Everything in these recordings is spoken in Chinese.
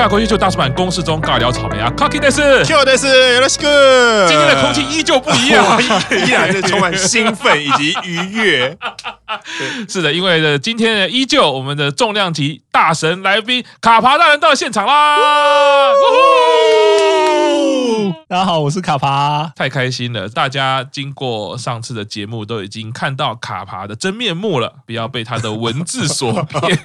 东我去参加国际秀大师版公式中尬聊草莓啊，Cocky 的是，Q 的是，よろしく。今天的空气依旧不一样，依然是充满兴奋以及愉悦。是的，因为呢，今天呢，依旧我们的重量级大神来宾卡爬大人到现场啦！ 大家好，我是卡爬，太开心了！大家经过上次的节目，都已经看到卡爬的真面目了，不要被他的文字所骗。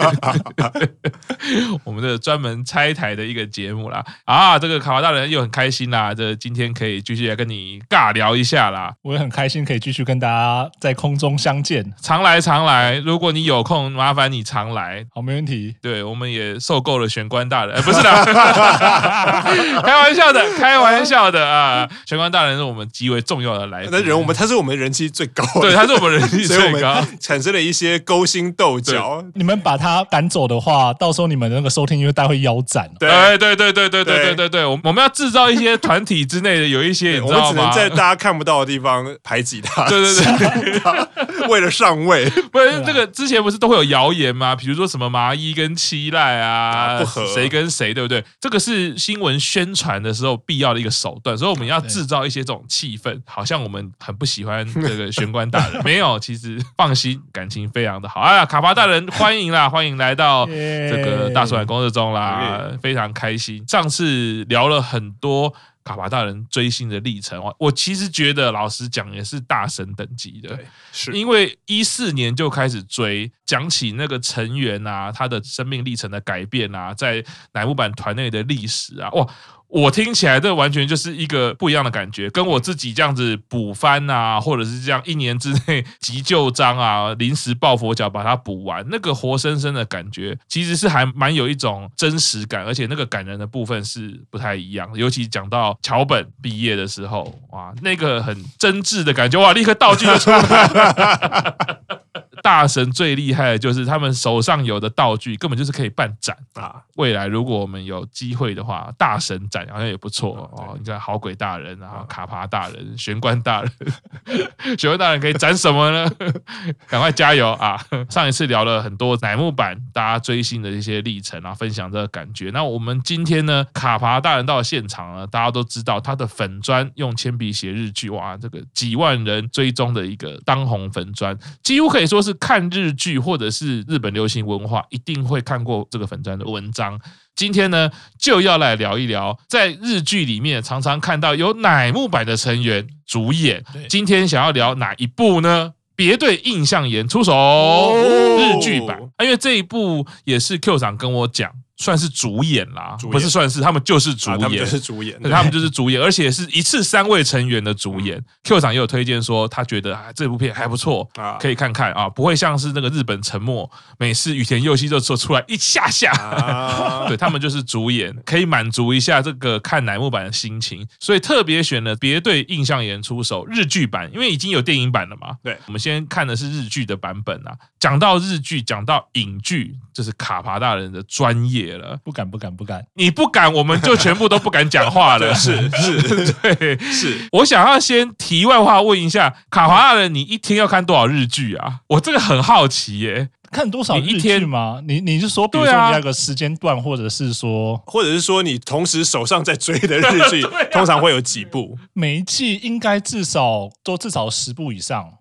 我们的专门拆台的一个节目啦，啊，这个卡爬大人又很开心啦，这今天可以继续来跟你尬聊一下啦。我也很开心可以继续跟大家在空中相见，常来常来，如果你有空，麻烦你常来，好，没问题。对，我们也受够了玄关大人，欸、不是的，开玩笑的，开玩笑的。啊，玄关大人是我们极为重要的来宾，那人我们他是我们人气最高，对，他是我们人气 最高，产生了一些勾心斗角。你们把他赶走的话，到时候你们的那个收听率大会腰斩。对，对，对，对，对，对，对，对，对，我们要制造一些团体之内的有一些，你知道吗？我们只能在大家看不到的地方排挤他。对对对，为了上位，不是这个之前不是都会有谣言吗？比如说什么麻衣跟七濑啊，不合，谁跟谁，对不对？这个是新闻宣传的时候必要的一个手段。所以我们要制造一些这种气氛，好像我们很不喜欢这个玄关大人。没有，其实放心，感情非常的好。哎呀，卡巴大人，欢迎啦，欢迎来到 这个大叔坂工作中啦，非常开心。上次聊了很多卡巴大人追星的历程，我其实觉得，老实讲，也是大神等级的，是因为一四年就开始追，讲起那个成员啊，他的生命历程的改变啊，在乃木坂团内的历史啊，哇。我听起来这完全就是一个不一样的感觉，跟我自己这样子补番啊，或者是这样一年之内急救章啊，临时抱佛脚把它补完，那个活生生的感觉，其实是还蛮有一种真实感，而且那个感人的部分是不太一样。尤其讲到桥本毕业的时候，哇，那个很真挚的感觉，哇，立刻道具就出来了。大神最厉害的就是他们手上有的道具根本就是可以办展啊！未来如果我们有机会的话，大神展好像也不错哦。你看好鬼大人啊，卡帕大人、玄关大人，玄关大人可以展什么呢？赶快加油啊！上一次聊了很多乃木坂大家追星的一些历程啊，分享这个感觉。那我们今天呢，卡帕大人到了现场呢，大家都知道他的粉砖用铅笔写日剧，哇，这个几万人追踪的一个当红粉砖，几乎可以说是。看日剧或者是日本流行文化，一定会看过这个粉砖的文章。今天呢，就要来聊一聊，在日剧里面常常看到有乃木坂的成员主演。今天想要聊哪一部呢？别对印象岩出手日剧版，因为这一部也是 Q 长跟我讲。算是主演啦，不是算是，他们就是主演，他们就是主演，他们就是主演，而且是一次三位成员的主演。Q 长也有推荐说，他觉得啊这部片还不错，可以看看啊，不会像是那个日本沉默，每次羽田佑希就说出来一下下，对，他们就是主演，可以满足一下这个看乃木坂的心情，所以特别选了别对印象演出手日剧版，因为已经有电影版了嘛。对，我们先看的是日剧的版本啊。讲到日剧，讲到影剧，这是卡帕大人的专业。了，不敢不敢不敢，你不敢，我们就全部都不敢讲话了。是 是，对是。我想要先题外话问一下，卡华大人，你一天要看多少日剧啊？我这个很好奇耶，看多少日剧吗？你你是说，比如说你那个时间段，或者是说，或者是说你同时手上在追的日剧，通常会有几部？每一季应该至少都至少十部以上。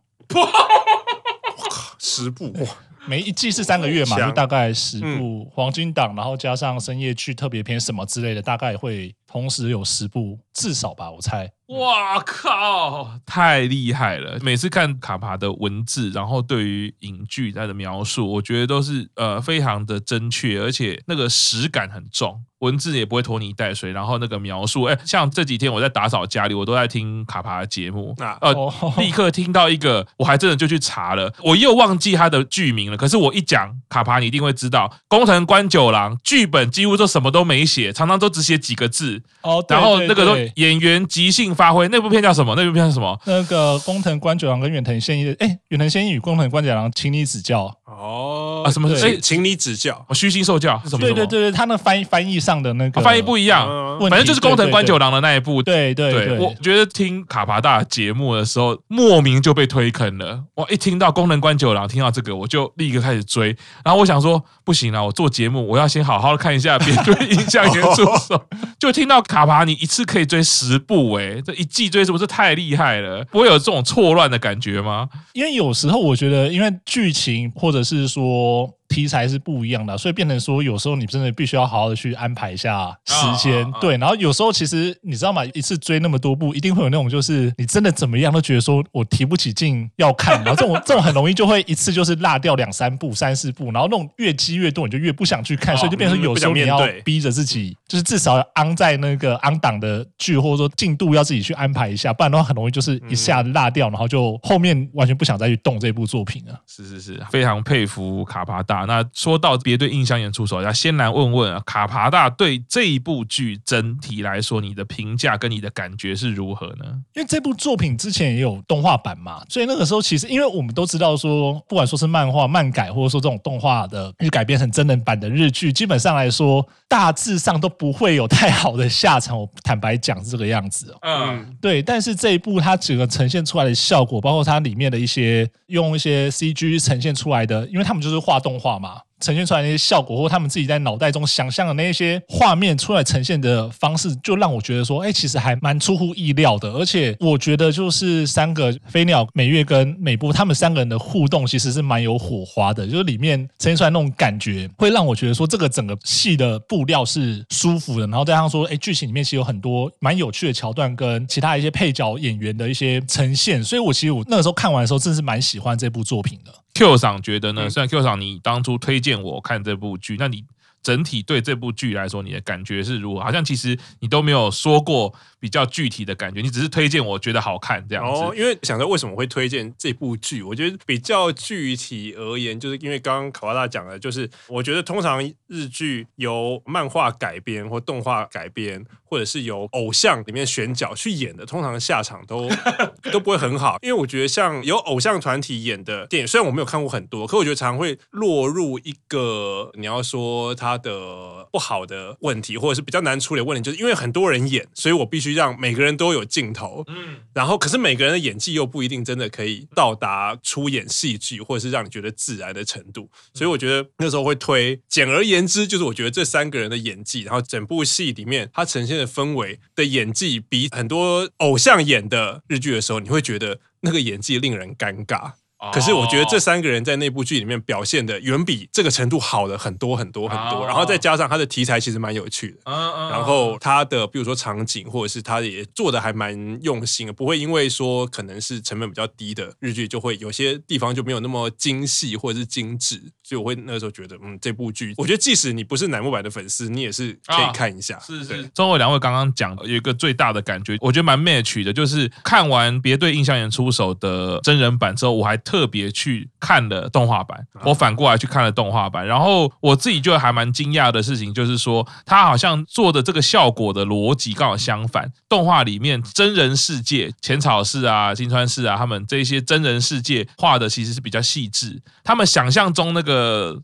十部哇！每一季是三个月嘛，就大概十部黄金档，然后加上深夜剧特别篇什么之类的，大概会同时有十部，至少吧，我猜。哇靠！太厉害了！每次看卡帕的文字，然后对于影剧它的描述，我觉得都是呃非常的真确，而且那个实感很重，文字也不会拖泥带水。然后那个描述，哎，像这几天我在打扫家里，我都在听卡帕的节目，呃，立刻听到一个，我还真的就去查了，我又忘记他的剧名了。可是我一讲卡帕，你一定会知道。工藤官九郎剧本几乎都什么都没写，常常都只写几个字。哦，然后那个都演员即兴。发挥那部片叫什么？那部片叫什么？那个工藤官九郎跟远藤宪一的，哎，远藤宪一与工藤官九郎，请你指教。哦啊，什么？哎，请你指教，虚心受教是什么？对对对对，他那翻译翻译上的那个翻译不一样，反正就是宫藤官九郎的那一部。对对对，我觉得听卡帕大节目的时候，莫名就被推坑了。我一听到宫藤官九郎，听到这个，我就立刻开始追。然后我想说，不行了，我做节目，我要先好好的看一下别对印象研出手。就听到卡帕，你一次可以追十部，哎，这一季追是不是太厉害了？不会有这种错乱的感觉吗？因为有时候我觉得，因为剧情或者是说。people 题材是不一样的，所以变成说，有时候你真的必须要好好的去安排一下时间。对，然后有时候其实你知道吗？一次追那么多部，一定会有那种就是你真的怎么样都觉得说我提不起劲要看，然后这种 这种很容易就会一次就是落掉两三部、三四部，然后那种越积越多，你就越不想去看，所以就变成有时候你要逼着自己，就是至少要安在那个安档的剧，或者说进度要自己去安排一下，不然的话很容易就是一下落掉，然后就后面完全不想再去动这部作品了。是是是，非常佩服卡帕大。那说到别对印象演出手，要先来问问啊，卡帕大对这一部剧整体来说，你的评价跟你的感觉是如何呢？因为这部作品之前也有动画版嘛，所以那个时候其实，因为我们都知道说，不管说是漫画、漫改，或者说这种动画的日改编成真人版的日剧，基本上来说，大致上都不会有太好的下场。我坦白讲是这个样子。嗯，对。但是这一部它整个呈现出来的效果，包括它里面的一些用一些 CG 呈现出来的，因为他们就是画动画嘛。呈现出来那些效果，或他们自己在脑袋中想象的那些画面出来呈现的方式，就让我觉得说，哎，其实还蛮出乎意料的。而且我觉得，就是三个飞鸟、美月跟美波他们三个人的互动，其实是蛮有火花的。就是里面呈现出来那种感觉，会让我觉得说，这个整个戏的布料是舒服的。然后再加上说，哎，剧情里面其实有很多蛮有趣的桥段，跟其他一些配角演员的一些呈现。所以我其实我那个时候看完的时候，真是蛮喜欢这部作品的。Q 赏觉得呢？虽然 Q 赏你当初推荐我看这部剧，那你整体对这部剧来说，你的感觉是如何？好像其实你都没有说过。比较具体的感觉，你只是推荐我觉得好看这样子。哦，因为想着为什么会推荐这部剧，我觉得比较具体而言，就是因为刚刚卡帕大讲的，就是我觉得通常日剧由漫画改编或动画改编，或者是由偶像里面选角去演的，通常下场都 都不会很好。因为我觉得像有偶像团体演的电影，虽然我没有看过很多，可我觉得常常会落入一个你要说他的不好的问题，或者是比较难处理的问题，就是因为很多人演，所以我必须。让每个人都有镜头，嗯，然后可是每个人的演技又不一定真的可以到达出演戏剧或者是让你觉得自然的程度，所以我觉得那时候会推。简而言之，就是我觉得这三个人的演技，然后整部戏里面它呈现的氛围的演技，比很多偶像演的日剧的时候，你会觉得那个演技令人尴尬。可是我觉得这三个人在那部剧里面表现的远比这个程度好了很多很多很多，然后再加上他的题材其实蛮有趣的，然后他的比如说场景或者是他也做的还蛮用心的，不会因为说可能是成本比较低的日剧就会有些地方就没有那么精细或者是精致，所以我会那个时候觉得嗯这部剧，我觉得即使你不是乃木坂的粉丝，你也是可以看一下。是是，中尾两位刚刚讲有一个最大的感觉，我觉得蛮 match 的，就是看完别对印象岩出手的真人版之后，我还特别去看了动画版，我反过来去看了动画版，然后我自己就还蛮惊讶的事情，就是说他好像做的这个效果的逻辑刚好相反。动画里面真人世界，浅草寺啊、金川寺啊，他们这些真人世界画的其实是比较细致，他们想象中那个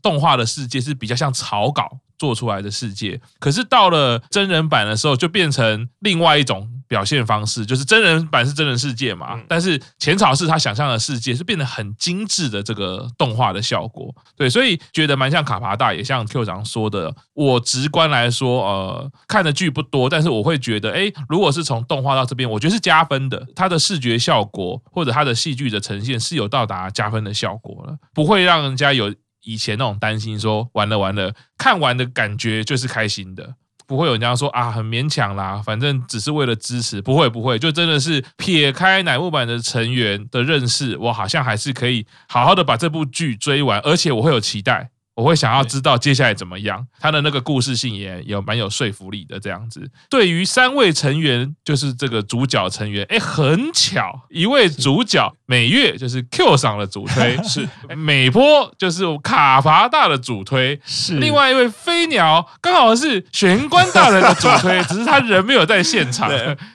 动画的世界是比较像草稿做出来的世界，可是到了真人版的时候，就变成另外一种。表现方式就是真人版是真人世界嘛，但是浅草是他想象的世界是变得很精致的这个动画的效果，对，所以觉得蛮像卡帕大，也像 Q 长说的，我直观来说，呃，看的剧不多，但是我会觉得，哎，如果是从动画到这边，我觉得是加分的，它的视觉效果或者它的戏剧的呈现是有到达加分的效果了，不会让人家有以前那种担心说完了完了，看完的感觉就是开心的。不会有人家说啊，很勉强啦，反正只是为了支持。不会不会，就真的是撇开乃木坂的成员的认识，我好像还是可以好好的把这部剧追完，而且我会有期待，我会想要知道接下来怎么样。他的那个故事性也有蛮有说服力的，这样子。对于三位成员，就是这个主角成员，哎，很巧，一位主角美月就是 Q 上的主推，是美波就是卡伐大的主推，是另外一位飞鸟刚好是玄关大人的主推，只是他人没有在现场，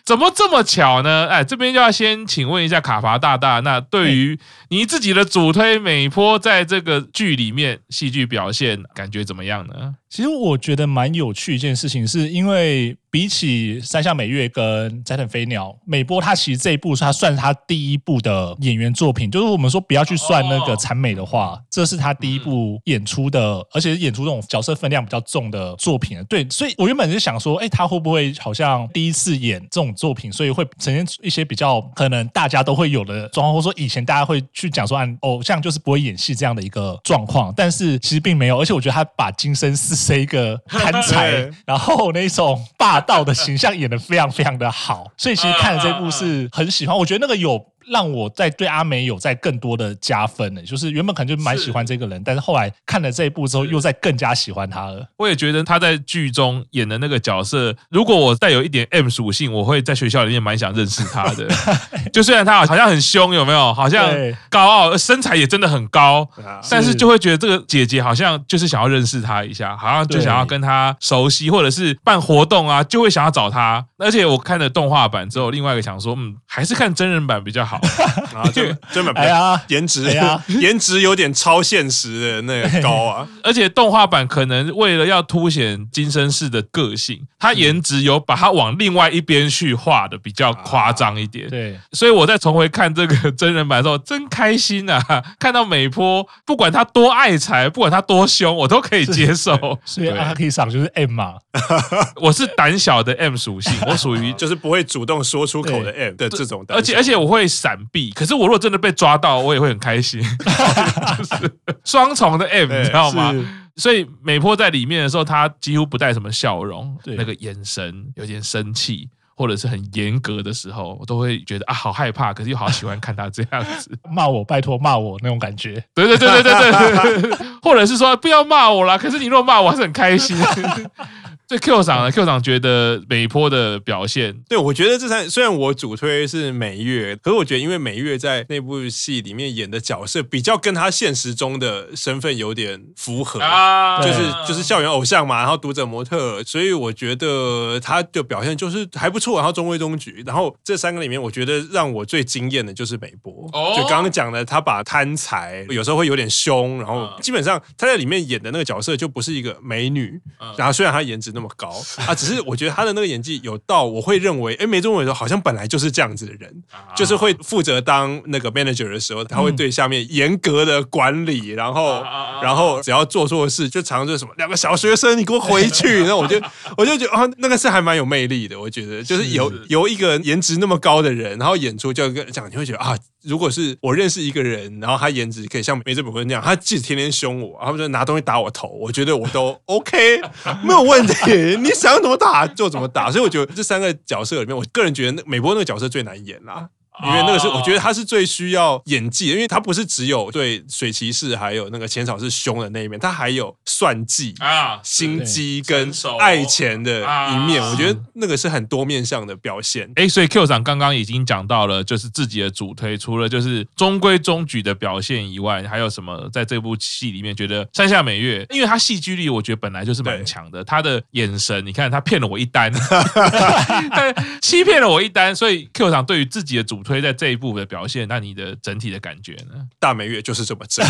怎么这么巧呢？哎，这边就要先请问一下卡伐大大，那对于你自己的主推美波，在这个剧里面戏剧表现感觉怎么样呢？其实我觉得蛮有趣一件事情，是因为比起山下美月跟斋藤飞鸟，美波他其实这一部是他算是他第一部的演员作品，就是我们说不要去算那个产美的话，这是他第一部演出的，而且是演出这种角色分量比较重的作品。对，所以我原本是想说，哎，他会不会好像第一次演这种作品，所以会呈现一些比较可能大家都会有的状况，或者说以前大家会去讲说，按偶像就是不会演戏这样的一个状况，但是其实并没有，而且我觉得他把金生寺是一个贪财，然后那种霸道的形象演得非常非常的好，所以其实看了这部是很喜欢。我觉得那个有。让我在对阿美有在更多的加分呢，就是原本可能就蛮喜欢这个人，是但是后来看了这一部之后，又在更加喜欢他了。我也觉得他在剧中演的那个角色，如果我带有一点 M 属性，我会在学校里面蛮想认识他的。就虽然他好像很凶，有没有？好像高傲，身材也真的很高，但是就会觉得这个姐姐好像就是想要认识他一下，好像就想要跟他熟悉，或者是办活动啊，就会想要找他。而且我看了动画版之后，另外一个想说，嗯，还是看真人版比较好。然后就真的，哎呀，颜值，哎呀，颜值有点超现实的那个高啊！而且动画版可能为了要凸显金生寺的个性，他颜值有把他往另外一边去画的比较夸张一点。对，所以我再重回看这个真人版的时候，真开心啊！看到美波，不管他多爱财，不管他多凶，我都可以接受。所以阿 K 赏就是 M 嘛，我是胆小的 M 属性，我属于就是不会主动说出口的 M 的这种，而且而且我会闪避。可是我如果真的被抓到，我也会很开心，就是双重的 M，你知道吗？所以美波在里面的时候，他几乎不带什么笑容，那个眼神有点生气，或者是很严格的时候，我都会觉得啊，好害怕，可是又好喜欢看他这样子，骂我，拜托骂我那种感觉。对对对对对对，或者是说不要骂我啦，可是你若骂我，还是很开心。对 Q 赏呢？Q 赏觉得美波的表现，对我觉得这三虽然我主推是美月，可是我觉得因为美月在那部戏里面演的角色比较跟他现实中的身份有点符合，啊、就是就是校园偶像嘛，然后读者模特，所以我觉得他的表现就是还不错，然后中规中矩。然后这三个里面，我觉得让我最惊艳的就是美波，哦、就刚刚讲的，他把贪财有时候会有点凶，然后基本上他在里面演的那个角色就不是一个美女，然后虽然他颜值。那么高啊！只是我觉得他的那个演技有到，我会认为，哎，梅中伟说好像本来就是这样子的人，就是会负责当那个 manager 的时候，他会对下面严格的管理，然后，然后只要做错事，就常常就是什么两个小学生，你给我回去。然后我就我就觉得啊，那个是还蛮有魅力的。我觉得就是由由一个颜值那么高的人，然后演出就跟讲，你会觉得啊。如果是我认识一个人，然后他颜值可以像梅泽本坤那样，他即使天天凶我，他们就拿东西打我头，我觉得我都 OK，没有问题。你想怎么打就怎么打，所以我觉得这三个角色里面，我个人觉得美波那个角色最难演啦。因为那个是我觉得他是最需要演技的，因为他不是只有对水骑士还有那个浅草是凶的那一面，他还有算计啊、心机跟爱钱的一面。我觉得那个是很多面向的表现。哎，所以 Q 长刚刚已经讲到了，就是自己的主推，除了就是中规中矩的表现以外，还有什么在这部戏里面觉得山下美月，因为他戏剧力我觉得本来就是蛮强的，他的眼神，你看他骗了我一单，他欺骗了我一单，所以 Q 长对于自己的主推在这一步的表现，那你的整体的感觉呢？大美月就是这么正，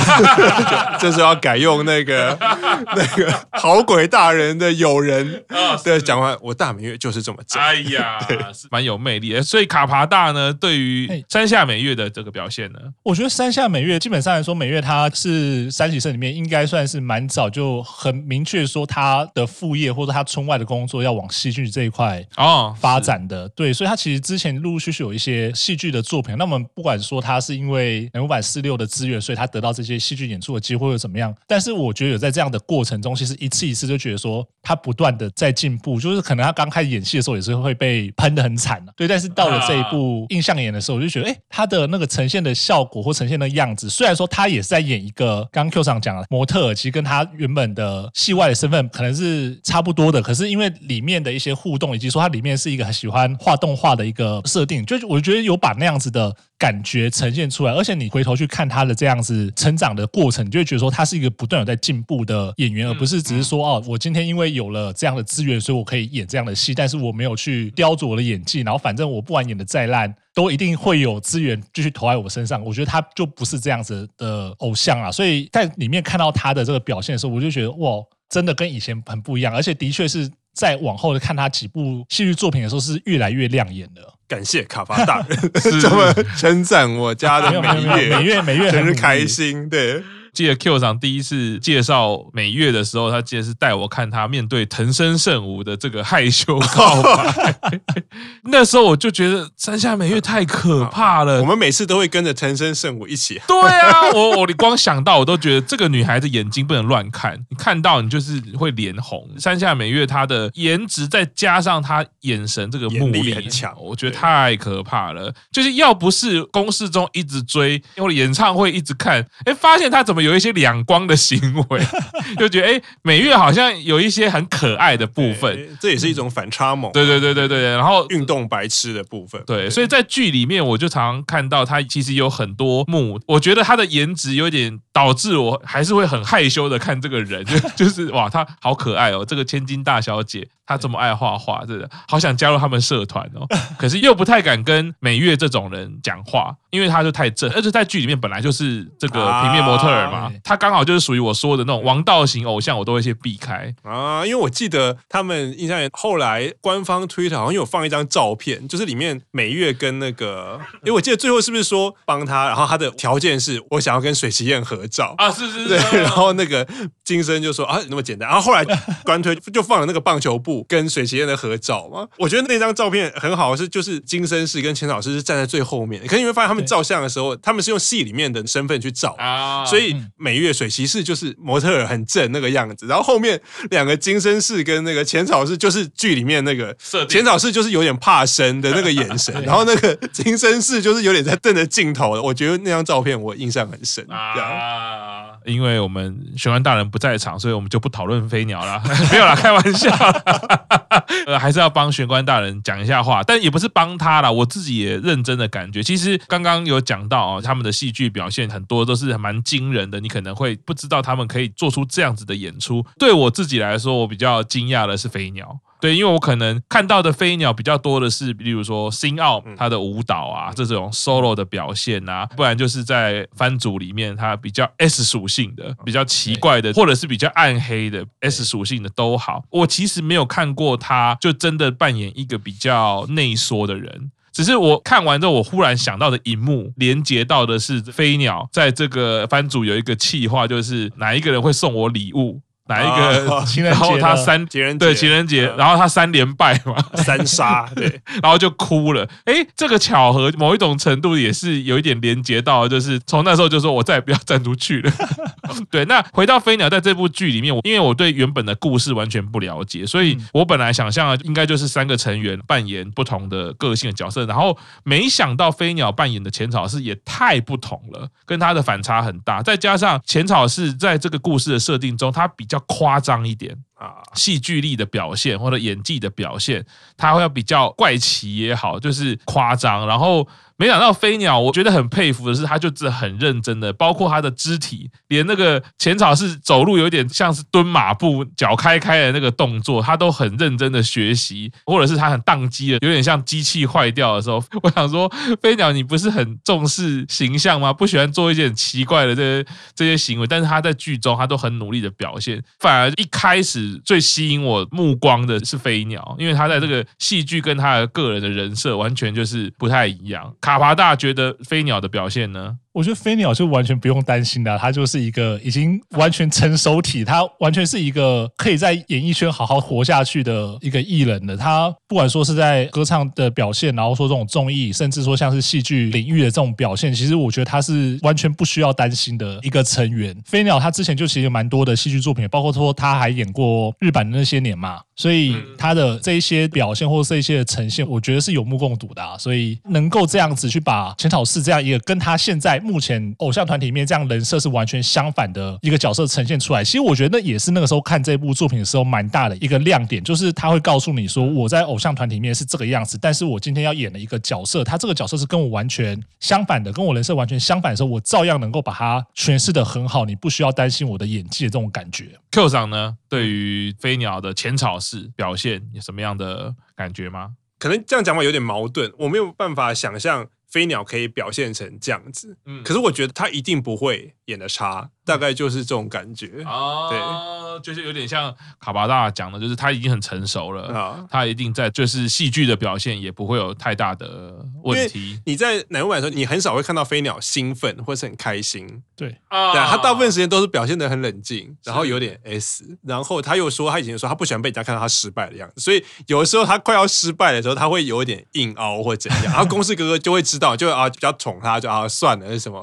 这是要改用那个 那个好鬼大人的友人的讲话。我大美月就是这么正，哎呀，是蛮有魅力的。所以卡帕大呢，对于山下美月的这个表现呢，我觉得山下美月基本上来说，美月她是三喜社里面应该算是蛮早就很明确说她的副业或者她村外的工作要往戏剧这一块哦发展的。对，所以她其实之前陆陆续续有一些戏剧。剧的作品，那么不管说他是因为人物版四六的资源，所以他得到这些戏剧演出的机会又怎么样？但是我觉得有在这样的过程中，其实一次一次就觉得说他不断的在进步，就是可能他刚开始演戏的时候也是会被喷的很惨，对。但是到了这一部印象演的时候，我就觉得，哎，他的那个呈现的效果或呈现的样子，虽然说他也是在演一个刚刚 Q 上讲的模特，其实跟他原本的戏外的身份可能是差不多的，可是因为里面的一些互动以及说他里面是一个很喜欢画动画的一个设定，就我觉得有把那样子的感觉呈现出来，而且你回头去看他的这样子成长的过程，你就会觉得说他是一个不断有在进步的演员，而不是只是说哦，我今天因为有了这样的资源，所以我可以演这样的戏，但是我没有去雕琢我的演技，然后反正我不管演的再烂，都一定会有资源继续投在我身上。我觉得他就不是这样子的偶像啊，所以在里面看到他的这个表现的时候，我就觉得哇，真的跟以前很不一样，而且的确是。在往后的看他几部戏剧作品的时候，是越来越亮眼的。感谢卡巴大人 这么称赞我家的美月，美月美月真是开心，对。记得 Q 长第一次介绍美月的时候，他记得是带我看他面对藤森圣武的这个害羞告白。那时候我就觉得山下美月太可怕了。我们每次都会跟着藤森圣武一起。对啊，我我 你光想到我都觉得这个女孩子眼睛不能乱看，你看到你就是会脸红。山下美月她的颜值再加上她眼神这个目力很强，我觉得太可怕了。就是要不是公式中一直追，或者演唱会一直看，哎，发现她怎么有一些两光的行为，就觉得哎，美月好像有一些很可爱的部分，这也是一种反差萌。对对对对对，然后运动白痴的部分，对，所以在剧里面我就常常看到她其实有很多幕，我觉得她的颜值有点导致我还是会很害羞的看这个人，就 就是哇，她好可爱哦，这个千金大小姐。他这么爱画画，真的好想加入他们社团哦。可是又不太敢跟美月这种人讲话，因为他就太正，而且在剧里面本来就是这个平面模特儿嘛，他刚好就是属于我说的那种王道型偶像，我都会先避开啊。因为我记得他们印象里后来官方 Twitter 好像有放一张照片，就是里面美月跟那个，因为我记得最后是不是说帮他，然后他的条件是我想要跟水崎燕合照啊，是是是，对，然后那个金生就说啊，那么简单，然后后来官推就放了那个棒球部。跟水崎燕的合照吗？我觉得那张照片很好，是就是金生氏跟浅草是站在最后面。可是你会发现他们照相的时候，他们是用戏里面的身份去照啊，所以美月水崎氏就是模特儿很正那个样子，然后后面两个金生氏跟那个浅草氏就是剧里面那个浅草氏就是有点怕生的那个眼神，然后那个金生氏就是有点在瞪着镜头的。我觉得那张照片我印象很深啊。因为我们玄关大人不在场，所以我们就不讨论飞鸟了。没有啦，开玩笑。呃，还是要帮玄关大人讲一下话，但也不是帮他啦，我自己也认真的感觉。其实刚刚有讲到啊，他们的戏剧表现很多都是蛮惊人的，你可能会不知道他们可以做出这样子的演出。对我自己来说，我比较惊讶的是飞鸟。对，因为我可能看到的飞鸟比较多的是，比如说新奥他的舞蹈啊，这种 solo 的表现啊，不然就是在番组里面，他比较 S 属性的、比较奇怪的，或者是比较暗黑的 S 属性的都好。我其实没有看过他，就真的扮演一个比较内缩的人。只是我看完之后，我忽然想到的一幕，连接到的是飞鸟在这个番组有一个企划，就是哪一个人会送我礼物。哪一个 情人节？然后他三情人节对情人节，然后他三连败嘛，三杀对，然后就哭了。哎，这个巧合某一种程度也是有一点连接到，就是从那时候就说我再也不要站出去了。对，那回到飞鸟在这部剧里面，我因为我对原本的故事完全不了解，所以我本来想象的应该就是三个成员扮演不同的个性的角色，然后没想到飞鸟扮演的浅草是也太不同了，跟他的反差很大，再加上浅草是在这个故事的设定中，他比较。夸张一点啊，戏剧力的表现或者演技的表现，他会要比较怪奇也好，就是夸张，然后。没想到飞鸟，我觉得很佩服的是，他就是很认真的，包括他的肢体，连那个浅草是走路有点像是蹲马步，脚开开的那个动作，他都很认真的学习，或者是他很当机的，有点像机器坏掉的时候。我想说，飞鸟你不是很重视形象吗？不喜欢做一些很奇怪的这些这些行为，但是他在剧中他都很努力的表现，反而一开始最吸引我目光的是飞鸟，因为他在这个戏剧跟他的个人的人设完全就是不太一样。卡华大觉得飞鸟的表现呢？我觉得飞鸟就完全不用担心的，他就是一个已经完全成熟体，他完全是一个可以在演艺圈好好活下去的一个艺人的。他不管说是在歌唱的表现，然后说这种综艺，甚至说像是戏剧领域的这种表现，其实我觉得他是完全不需要担心的一个成员。飞鸟他之前就其实有蛮多的戏剧作品，包括说他还演过日版的那些年嘛，所以他的这一些表现或者这一些的呈现，我觉得是有目共睹的啊。所以能够这样子去把浅草寺这样一个跟他现在。目前偶像团体里面这样人设是完全相反的一个角色呈现出来，其实我觉得那也是那个时候看这部作品的时候蛮大的一个亮点，就是他会告诉你说我在偶像团体里面是这个样子，但是我今天要演的一个角色，他这个角色是跟我完全相反的，跟我人设完全相反的时候，我照样能够把它诠释的很好，你不需要担心我的演技的这种感觉。Q 长呢，对于飞鸟的浅草式表现有什么样的感觉吗？可能这样讲法有点矛盾，我没有办法想象。飞鸟可以表现成这样子，嗯，可是我觉得他一定不会演的差。大概就是这种感觉。啊，对，就是有点像卡巴大讲的，就是他已经很成熟了啊，他一定在就是戏剧的表现也不会有太大的问题。你在乃木坂的时候，你很少会看到飞鸟兴奋或是很开心，对。啊，他大部分时间都是表现的很冷静，然后有点 S，然后他又说他以前说他不喜欢被人家看到他失败的样子，所以有的时候他快要失败的时候，他会有一点硬凹或怎样，然后公式哥哥就会知道，就啊比较宠他，就啊算了是什么，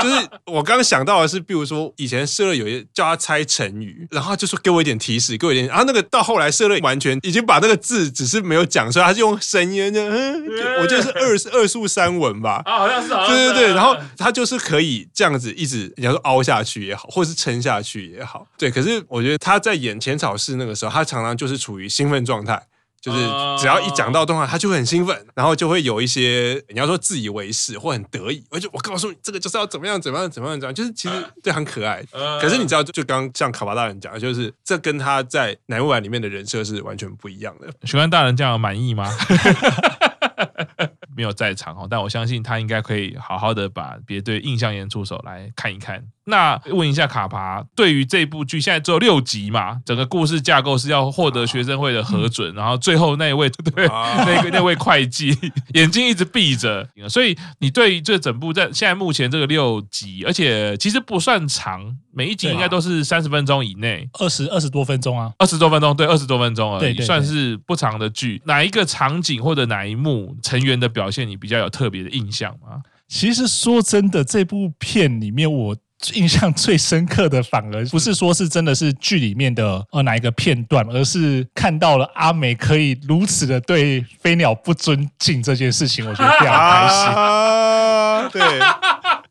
就是我刚刚想到的是，比如说。以前社乐有一叫他猜成语，然后他就说给我一点提示，给我一点。然后那个到后来社乐完全已经把那个字只是没有讲出来，他是用声音的，嗯，我觉得是二二速三文吧，啊，好像是，对对对。然后他就是可以这样子一直，你要说凹下去也好，或是撑下去也好，对。可是我觉得他在演浅草寺那个时候，他常常就是处于兴奋状态。就是只要一讲到动画，他就会很兴奋，然后就会有一些你要说自以为是或很得意，而且我告诉你，这个就是要怎么样怎么样怎么样怎么样，就是其实对很可爱。可是你知道，就刚刚像卡巴大人讲的，就是这跟他在奶木版里面的人设是完全不一样的。玄关大人这样满意吗？没有在场哦，但我相信他应该可以好好的把别队印象演出手来看一看。那问一下卡帕，对于这部剧现在只有六集嘛，整个故事架构是要获得学生会的核准，然后最后那一位对那个那位会计 眼睛一直闭着，所以你对于这整部在现在目前这个六集，而且其实不算长，每一集应该都是三十分钟以内，二十二十多分钟啊，二十多分钟，对，二十多分钟而已，算是不长的剧。哪一个场景或者哪一幕成员的表现你比较有特别的印象吗？其实说真的，这部片里面我。印象最深刻的，反而不是说是真的是剧里面的呃哪一个片段，而是看到了阿美可以如此的对飞鸟不尊敬这件事情，我觉得非常开心。啊、对。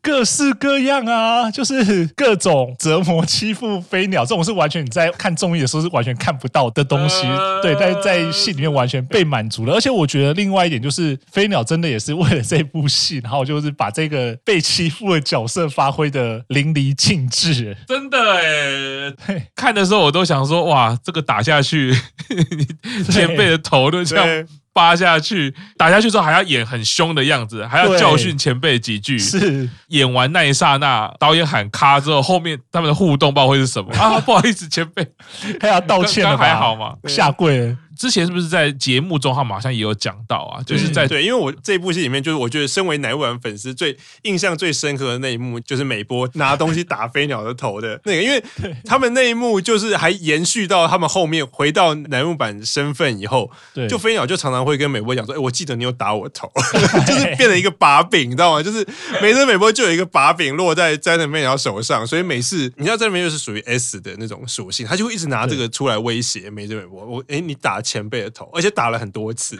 各式各样啊，就是各种折磨欺负飞鸟，这种是完全你在看综艺的时候是完全看不到的东西。对，但是在戏里面完全被满足了。而且我觉得另外一点就是，飞鸟真的也是为了这部戏，然后就是把这个被欺负的角色发挥的淋漓尽致。真的哎，看的时候我都想说，哇，这个打下去，前辈的头都这样。扒下去，打下去之后还要演很凶的样子，还要教训前辈几句。是演完那一刹那，导演喊咔之后，后面他们的互动不知道会是什么啊？不好意思，前辈还要道歉了，还好吗？下跪。之前是不是在节目中，他们好像也有讲到啊？就是在对，因为我 这部戏里面，就是我觉得身为乃木坂粉丝，最印象最深刻的那一幕，就是美波拿东西打飞鸟的头的那个，因为他们那一幕就是还延续到他们后面回到乃木坂身份以后，对，就飞鸟就常常会跟美波讲说：“哎，我记得你有打我头。”就是变成一个把柄，你知道吗？就是每次美波就有一个把柄落在斋藤飞鸟手上，所以每次你知道斋藤飞鸟是属于 S 的那种属性，他就会一直拿这个出来威胁美波。我哎，你打。前辈的头，而且打了很多次，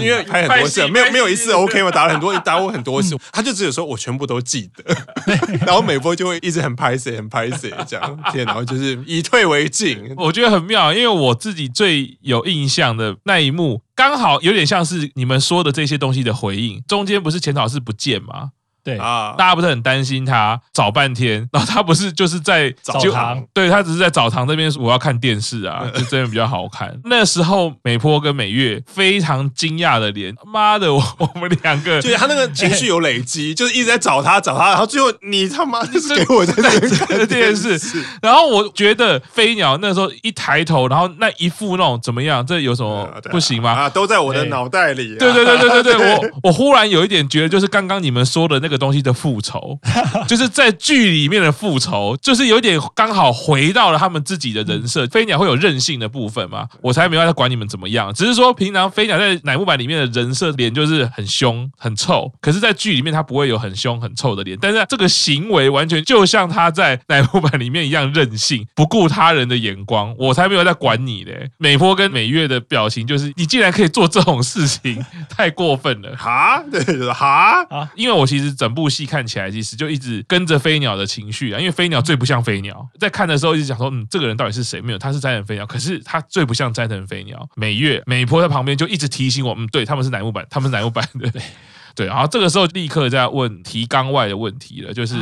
因为拍很多次，没有没有一次 OK 吗？打了很多，打我很多次，他就只有说我全部都记得，然后美波就会一直很拍谁，很拍谁这样，天，然后就是以退为进，我觉得很妙，因为我自己最有印象的那一幕，刚好有点像是你们说的这些东西的回应，中间不是浅草寺不见吗？对啊，大家不是很担心他找半天，然后他不是就是在澡堂，对，他只是在澡堂这边，我要看电视啊，就这边比较好看。那时候美波跟美月非常惊讶的脸，妈的，我 我们两个，对他那个情绪有累积，就是一直在找他找他，然后最后你他妈就是给我在那边看电视，然后我觉得飞鸟那时候一抬头，然后那一副那种怎么样，这有什么不行吗？啊，都在我的脑袋里。对对对对对对，我我忽然有一点觉得，就是刚刚你们说的那个。东西的复仇，就是在剧里面的复仇，就是有点刚好回到了他们自己的人设。飞鸟会有任性的部分嘛？我才没有在管你们怎么样，只是说平常飞鸟在乃木坂里面的人设脸就是很凶很臭，可是，在剧里面他不会有很凶很臭的脸，但是这个行为完全就像他在乃木坂里面一样任性，不顾他人的眼光。我才没有在管你嘞。美波跟美月的表情就是，你竟然可以做这种事情，太过分了哈？对，就是哈啊！因为我其实整部戏看起来，其实就一直跟着飞鸟的情绪啊，因为飞鸟最不像飞鸟，在看的时候一直讲说，嗯，这个人到底是谁？没有，他是斋藤飞鸟，可是他最不像斋藤飞鸟。美月、美波在旁边就一直提醒我，嗯，对，他们是乃木坂，他们是乃木坂的。对，然后这个时候立刻在问提纲外的问题了，就是，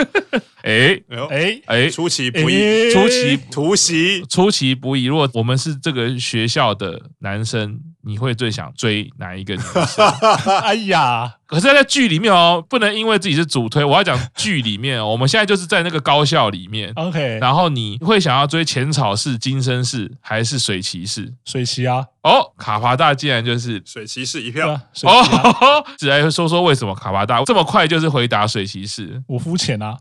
哎哎哎，出其不意，出其突袭，出其不意。如果我们是这个学校的男生，你会最想追哪一个女生？哎呀！可是，在剧里面哦，不能因为自己是主推，我要讲剧里面哦。我们现在就是在那个高校里面，OK。然后你会想要追浅草寺、金生寺还是水崎寺？水崎啊！哦，卡帕大竟然就是水崎寺一票。哦，只来说说为什么卡帕大这么快就是回答水崎寺？我肤浅啊！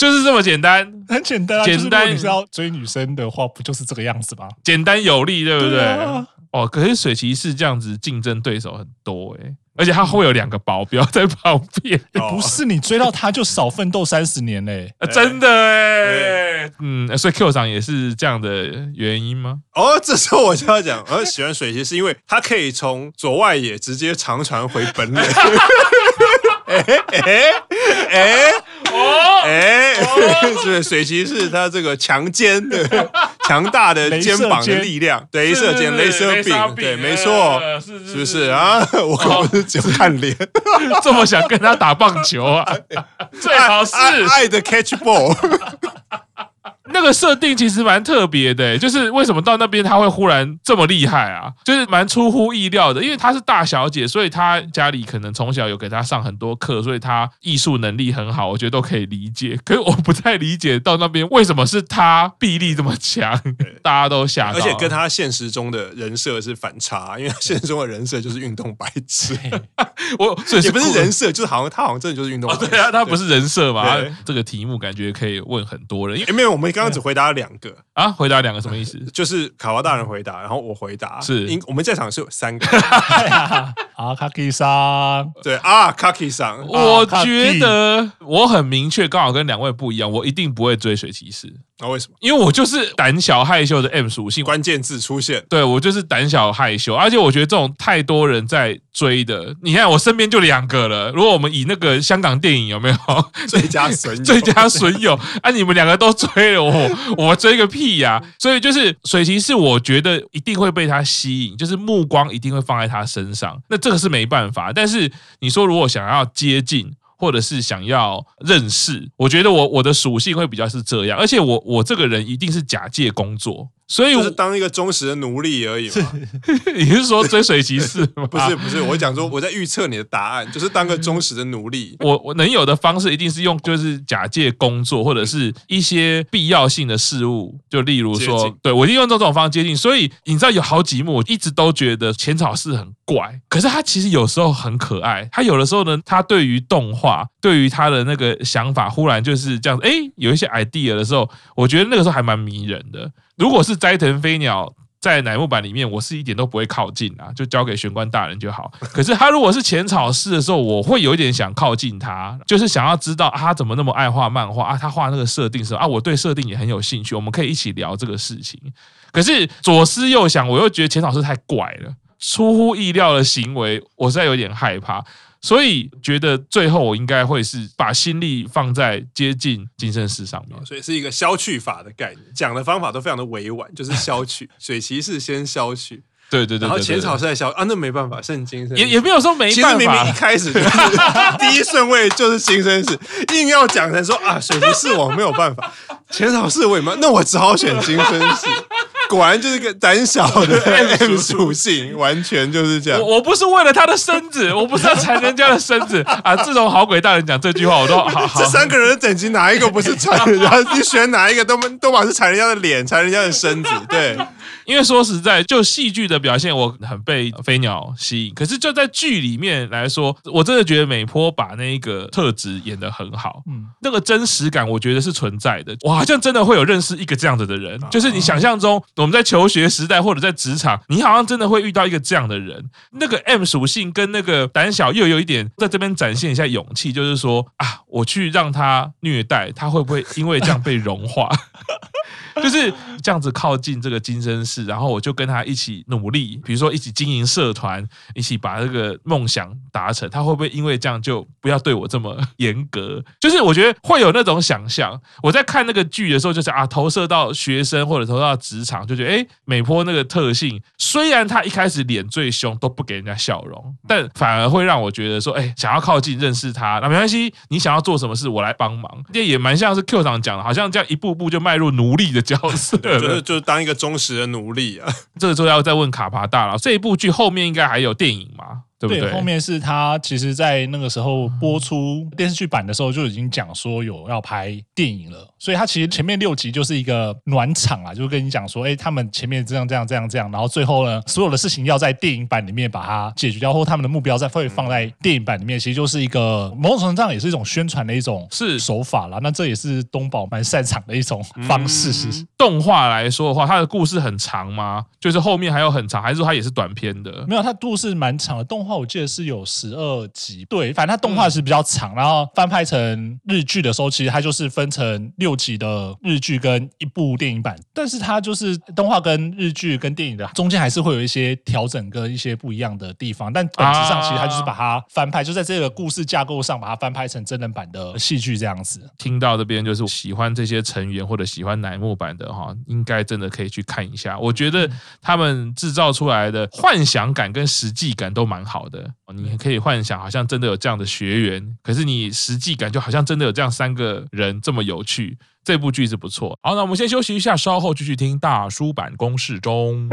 就是这么简单，很简单啊。简单，你是要追女生的话，不就是这个样子吗？简单有力，对不对？哦，可是水骑士这样子，竞争对手很多哎，而且他会有两个保镖在旁边。不是你追到他就少奋斗三十年嘞，真的哎。嗯，所以 Q 长也是这样的原因吗？哦，这时候我就要讲，我喜欢水崎是因为他可以从左外野直接长传回本垒。哎哎哎哦哎，是水骑士他这个强肩的强大的肩膀的力量，镭射肩、镭射柄，对，没错，是不是啊？我可不是只看脸，这么想跟他打棒球啊？最好是爱的 catch ball。那个设定其实蛮特别的，就是为什么到那边他会忽然这么厉害啊？就是蛮出乎意料的，因为她是大小姐，所以她家里可能从小有给她上很多课，所以她艺术能力很好，我觉得都可以理解。可是我不太理解到那边为什么是她臂力这么强，大家都吓到，而且跟她现实中的人设是反差，因为现实中的人设就是运动白痴，我所以也不是人设，就是好像他好像真的就是运动白痴。哦，对啊，他不是人设嘛？这个题目感觉可以问很多人，因为没有我们刚刚只回答了两个啊，回答两个什么意思？就是卡娃大人回答，然后我回答，是，因我们在场是有三个。啊，卡基桑，对啊，卡基桑，我觉得我很明确，刚好跟两位不一样，我一定不会追水骑士。那为什么？因为我就是胆小害羞的 M 属性，关键字出现，对，我就是胆小害羞，而且我觉得这种太多人在追的，你看我身边就两个了。如果我们以那个香港电影有没有 最佳损友，最佳损友啊？你们两个都追了我，我追个屁呀！所以就是水崎是我觉得一定会被他吸引，就是目光一定会放在他身上。那这个是没办法，但是你说如果想要接近。或者是想要认识，我觉得我我的属性会比较是这样，而且我我这个人一定是假借工作。所以我就是当一个忠实的奴隶而已嘛。你是说追随骑士吗？不是不是，我讲说我在预测你的答案，就是当个忠实的奴隶。我我能有的方式一定是用，就是假借工作或者是一些必要性的事物，就例如说，对我一定用这种方式接近。所以你知道有好几幕，我一直都觉得浅草寺很怪，可是他其实有时候很可爱。他有的时候呢，他对于动画，对于他的那个想法，忽然就是这样子，哎，有一些 idea 的时候，我觉得那个时候还蛮迷人的。如果是斋藤飞鸟在乃木坂里面，我是一点都不会靠近啊，就交给玄关大人就好。可是他如果是浅草寺的时候，我会有一点想靠近他，就是想要知道，他怎么那么爱画漫画啊？他画那个设定是啊，我对设定也很有兴趣，我们可以一起聊这个事情。可是左思右想，我又觉得浅草寺太怪了，出乎意料的行为，我实在有点害怕。所以觉得最后我应该会是把心力放在接近金生寺上面，所以是一个消去法的概念，讲的方法都非常的委婉，就是消去。水骑士先消去，对对对，然后浅草寺再消啊，那没办法，圣经也也没有说没办法，其实明明一开始就是 第一顺位就是金生寺，硬要讲成说啊水骑士我没有办法，浅草是我也没，那我只好选金生寺。果然就是个胆小的 M 属性，完全就是这样。我我不是为了他的身子，我不是要缠人家的身子啊！自从好鬼大人讲这句话，我都好好。这三个人的等级哪一个不是缠人家？你选哪一个都都把是缠人家的脸，缠人家的身子，对。因为说实在，就戏剧的表现，我很被飞鸟吸引。可是就在剧里面来说，我真的觉得美波把那个特质演得很好，嗯，那个真实感，我觉得是存在的。我好像真的会有认识一个这样子的人，就是你想象中我们在求学时代或者在职场，你好像真的会遇到一个这样的人。那个 M 属性跟那个胆小又有一点，在这边展现一下勇气，就是说啊，我去让他虐待，他会不会因为这样被融化？就是这样子靠近这个金生寺，然后我就跟他一起努力，比如说一起经营社团，一起把这个梦想达成。他会不会因为这样就不要对我这么严格？就是我觉得会有那种想象。我在看那个剧的时候，就是啊，投射到学生或者投射到职场，就觉得哎，美波那个特性，虽然他一开始脸最凶，都不给人家笑容，但反而会让我觉得说，哎，想要靠近认识他，那没关系，你想要做什么事，我来帮忙。这也蛮像是 Q 长讲的，好像这样一步步就迈入奴隶的角色，就是就是当一个忠实的奴隶啊。这个时候要再问卡帕大了，这一部剧后面应该还有电影吗？对不对？对，后面是他其实，在那个时候播出电视剧版的时候，就已经讲说有要拍电影了。所以他其实前面六集就是一个暖场啊，就是跟你讲说，哎，他们前面这样这样这样这样，然后最后呢，所有的事情要在电影版里面把它解决掉，或他们的目标再会放在电影版里面，其实就是一个某种程度上也是一种宣传的一种是手法啦。那这也是东宝蛮擅长的一种方式。嗯、动画来说的话，它的故事很长吗？就是后面还有很长，还是说它也是短片的？没有，它故事蛮长的。动画我记得是有十二集，对，反正它动画是比较长，然后翻拍成日剧的时候，其实它就是分成六集的日剧跟一部电影版，但是它就是动画跟日剧跟电影的中间还是会有一些调整跟一些不一样的地方，但本质上其实它就是把它翻拍，就在这个故事架构上把它翻拍成真人版的戏剧这样子。听到这边就是喜欢这些成员或者喜欢乃木坂的哈，应该真的可以去看一下。我觉得他们制造出来的幻想感跟实际感都蛮好的。你可以幻想，好像真的有这样的学员，可是你实际感觉好像真的有这样三个人这么有趣。这部剧是不错。好，那我们先休息一下，稍后继续听大叔版公式中。